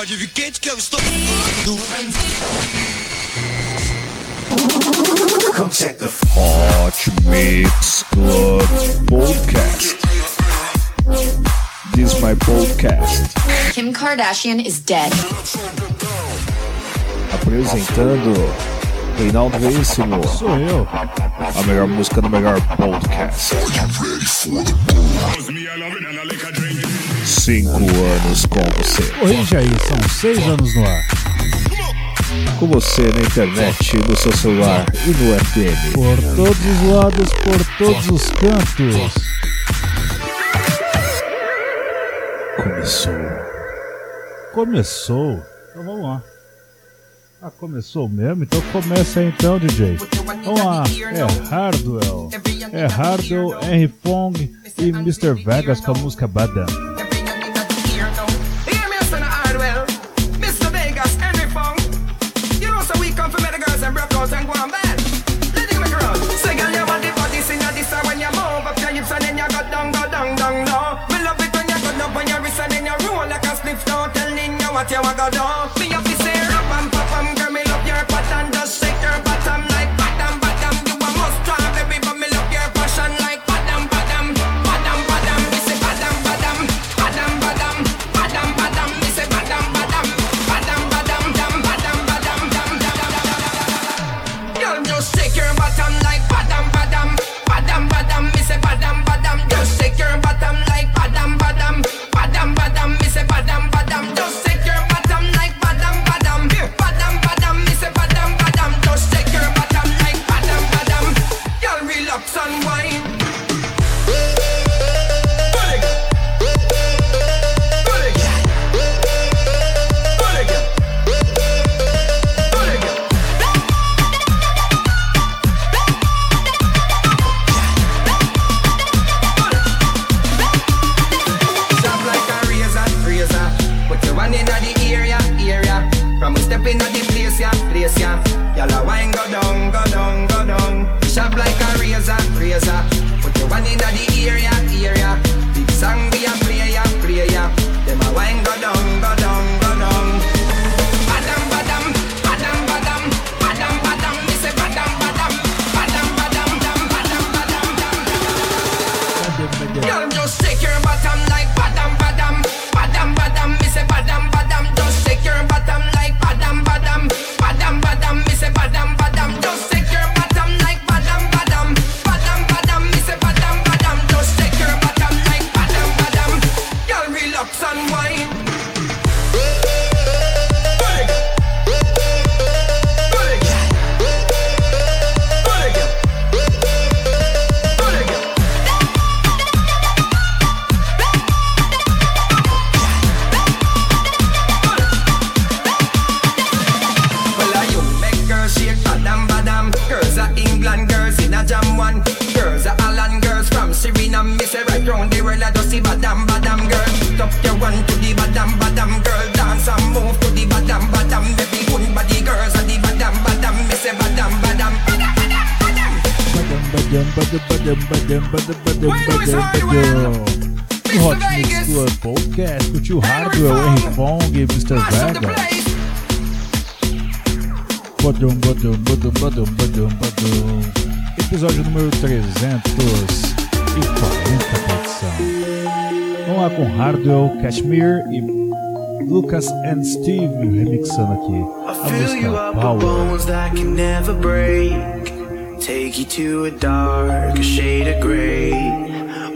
Pode vir quente que eu estou. Hot Mix Club Podcast. This is my podcast. Kim Kardashian is dead. Apresentando Reinaldo Veríssimo. Sou eu. A melhor música do melhor podcast. Cinco anos com você. Oi, Jair. são seis anos no ar. Com você na internet, no seu celular e no FM. Por todos os lados, por todos os cantos. Começou. Começou. Então vamos lá. Ah, começou mesmo? Então começa então, DJ. Vamos lá, é Hardwell. É Hardwell, Henry Fong e Mr. Vegas com a música Badam. what you want to do. Hot Mix Club Podcast com o tio Hardwell, Henry Fong e Mr. Vega. Badum, badum, badum, badum, badum, badum. Episódio número 340, produção. Vamos lá com Hardwell, Cashmere e Lucas and Steve remixando aqui. A música Power. Take you to a dark shade of gray.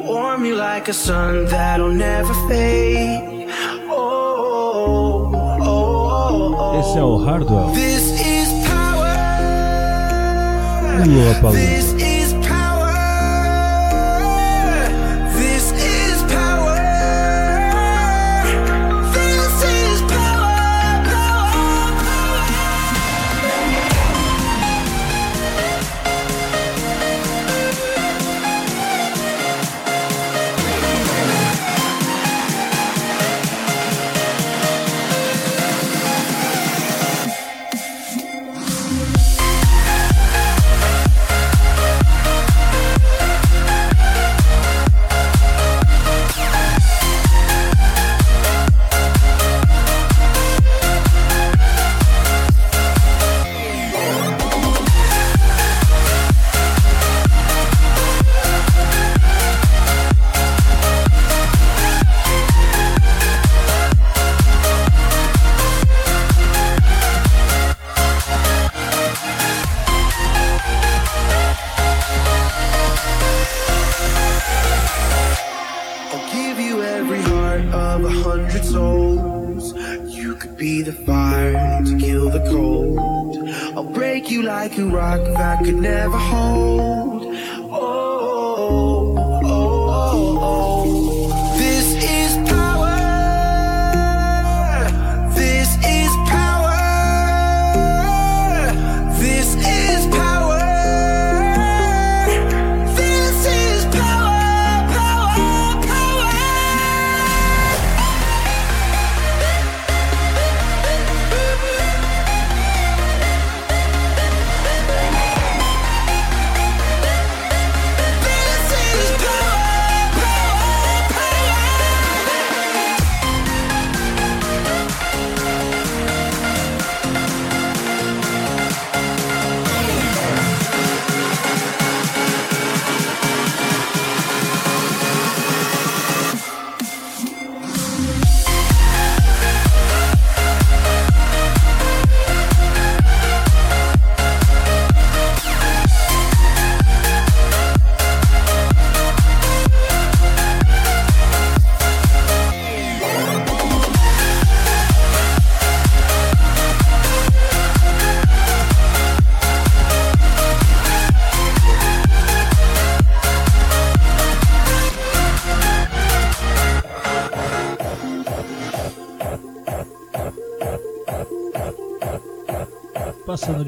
Warm you like a sun that'll never fade. Oh, oh, oh, oh. Esse é o Hardwell. Oh. This is power. be the fire to kill the cold. I'll break you like a rock that could never hold.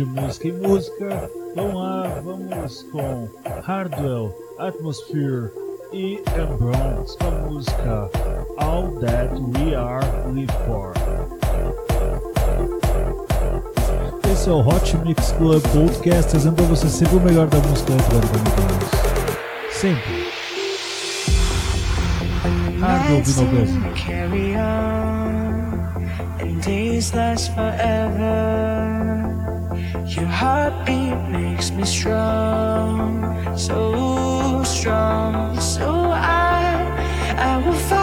de música em música. Vamos lá, vamos com Hardwell, Atmosphere e Embrons com a música All That We Are Live For. Esse é o Hot Mix Club Podcast, trazendo para você sempre o melhor da música eletrônica no Sempre. Hardwell Vinogans. days last forever. your heartbeat makes me strong, so strong. So I, I will fight.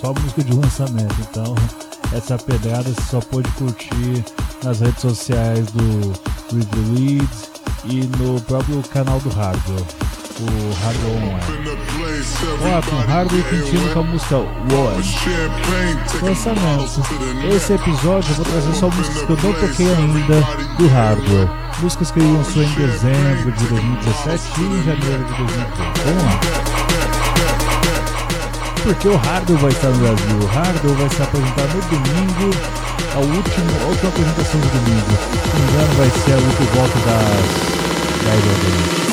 Só música de lançamento, então essa pedrada você só pode curtir nas redes sociais do Review Leads e no próprio canal do Hardwell, o Hardwell Online. Ó, com Hardwell curtindo com a música Was. Lançamento. Esse episódio eu vou trazer só músicas que eu não toquei ainda do Hardwell. Músicas que ele lançou em dezembro de 2017 e em janeiro de 2018. Vamos lá. Porque o Hardwell vai estar no Brasil. O Hardwell vai se apresentar no domingo, a última, a última apresentação do domingo. Se não me engano, vai ser a por volta das 10 da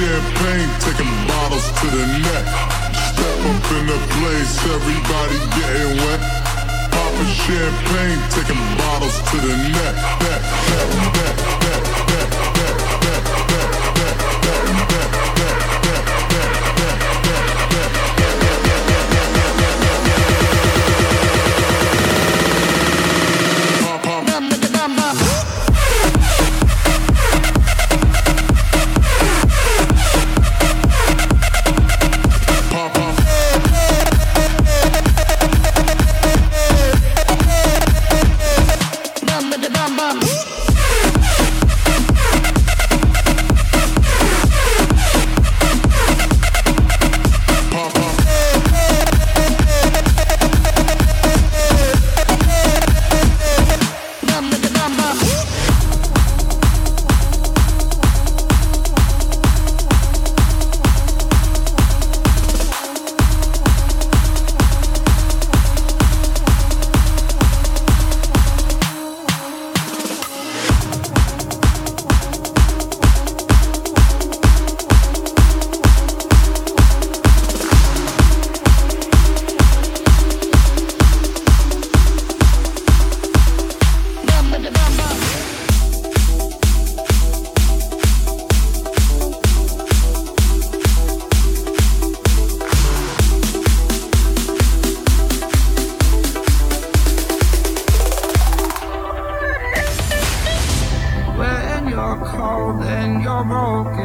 champagne, taking bottles to the neck. Step up in the place, everybody getting wet. Popping champagne, taking bottles to the neck. neck, neck, neck, neck, neck, neck, neck, neck, neck, neck, neck, broken,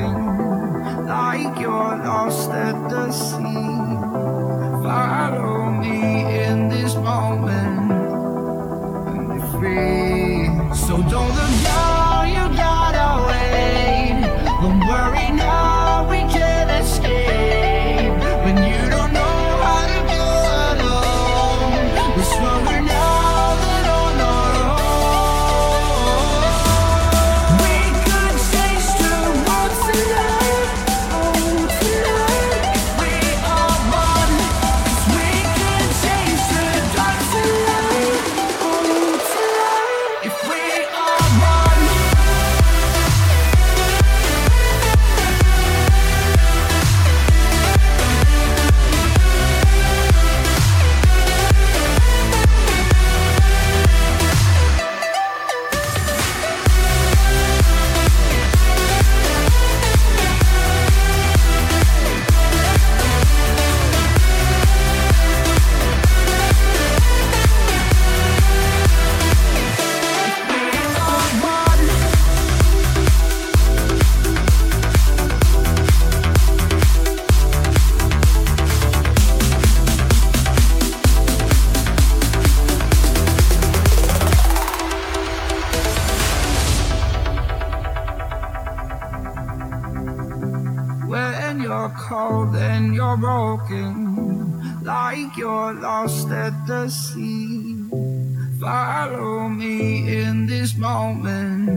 Follow me in this moment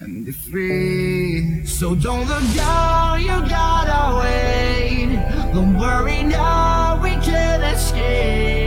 and be free. So don't look down, you gotta wait. Don't worry now, we can escape.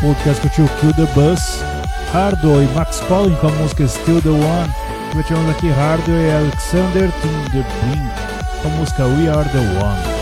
Podcast curtiu Kill the Bus, Hardo e Max Collin com a música Still the One. Tivemos aqui Hardo e Alexander Tim the Brink com a música We Are the One.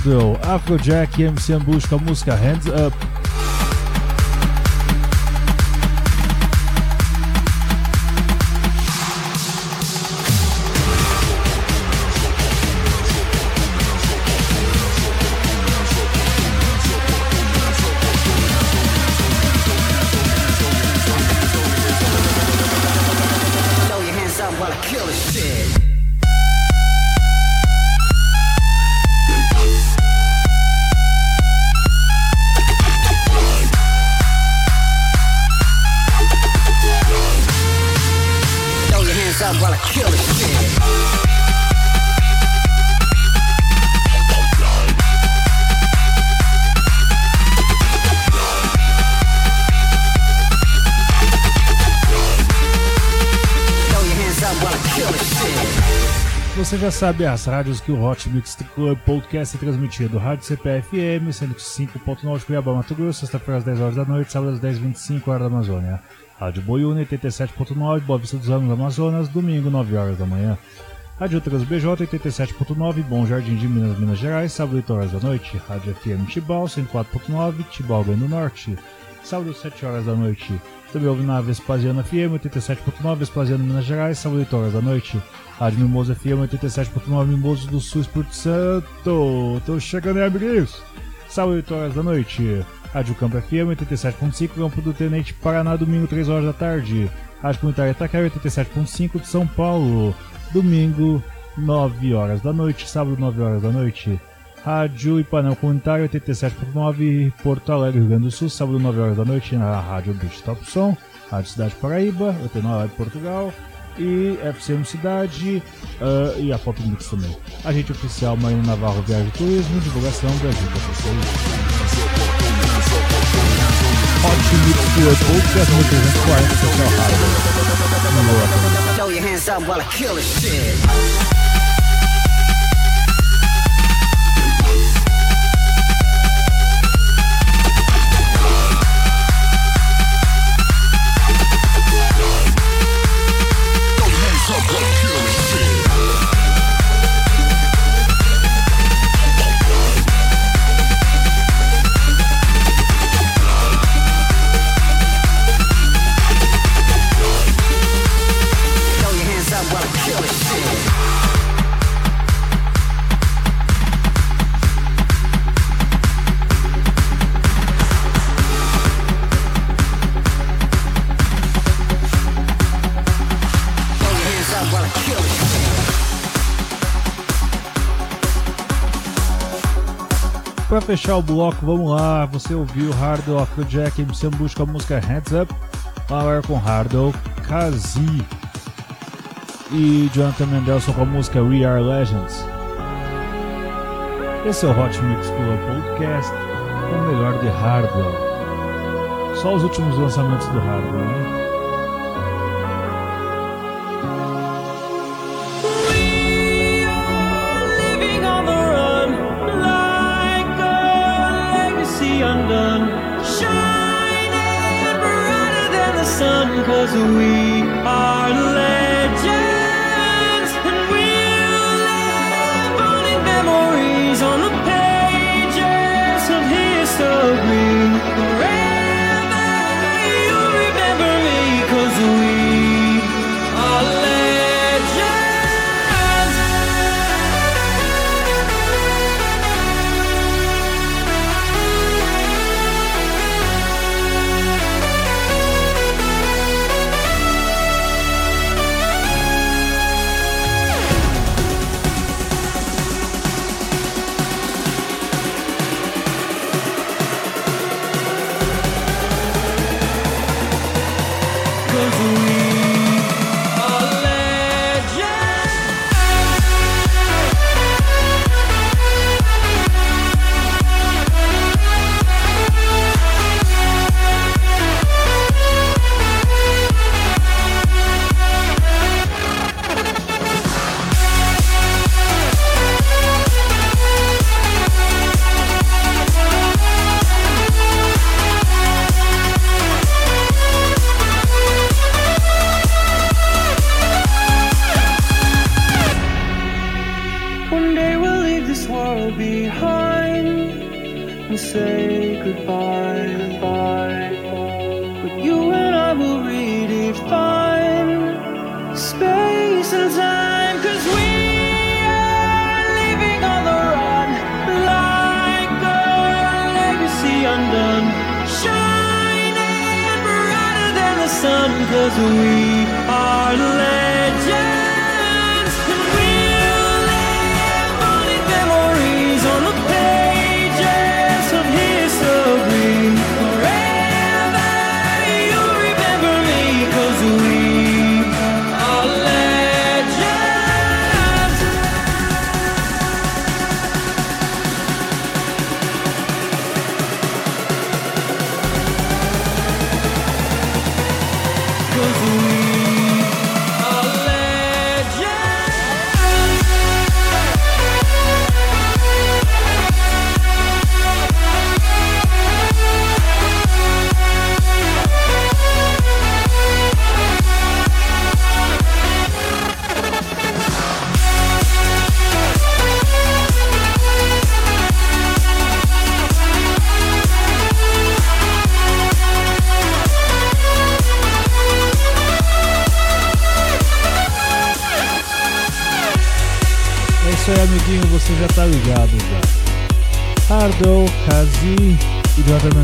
Hardwell, Afrojack e MC Ambush com a música Hands Up. Sabe as rádios que o Hot Mix Club Podcast é transmitido. Rádio CPFM, 105.9 Cuiabá, Mato Grosso, sexta-feira às 10 horas da noite, sábado às 10h25 hora da Amazônia. Rádio Boiúna, 87.9, Boa Vista dos Ramos, Amazonas, domingo, 9 horas da manhã. Rádio Trans BJ, 87.9, Bom Jardim de Minas, Minas Gerais, sábado, 8 horas da noite. Rádio FM Tibau, 104.9, Tibau, Grande do Norte, sábado, 7 horas da noite. Também ouve na Vespasiano FM, 87.9, Vespasiano, Minas Gerais, sábado, 8 horas da noite. Rádio Mimoso FM, 87.9, Mimoso do Sul, Espírito Santo. Tô chegando aí, amiguinhos. Sábado, 8 horas da noite. Rádio Campo FM, 87.5, Campo do Tenente, Paraná, domingo, 3 horas da tarde. Rádio Comunitária Itaquera, 87.5 de São Paulo, domingo, 9 horas da noite, sábado, 9 horas da noite. Rádio Ipanel Comunitário, 87.9, Porto Alegre, Rio Grande do Sul, sábado, 9 horas da noite, na Rádio Beach Top Som, Rádio Cidade Paraíba, 89 de Portugal, e FCM Cidade, ah, e a Pop Mix também. Agente oficial Marina Navarro Viagem Turismo, divulgação Brasil. Hot Mix Club Podcast, no 340, Social your hands up while I kill this shit. Pra fechar o bloco, vamos lá. Você ouviu Hardwell Afrojack MC com a música Heads Up. Power com Hardwell Kazi. E Jonathan Mendelson com a música We Are Legends. Esse é o Hot Mix Club Podcast o melhor de Hardwell. Só os últimos lançamentos do Hardwell, hein? We say goodbye. goodbye. But you and I will redefine space and time, cause we are living on the run like a legacy undone. Shining brighter than the sun, cause we Cause we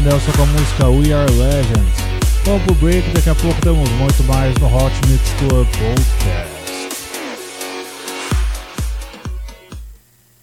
Mendelssohn com a música We Are Legends. Vamos pro break, daqui a pouco temos muito mais no Hot Mix Club Podcast.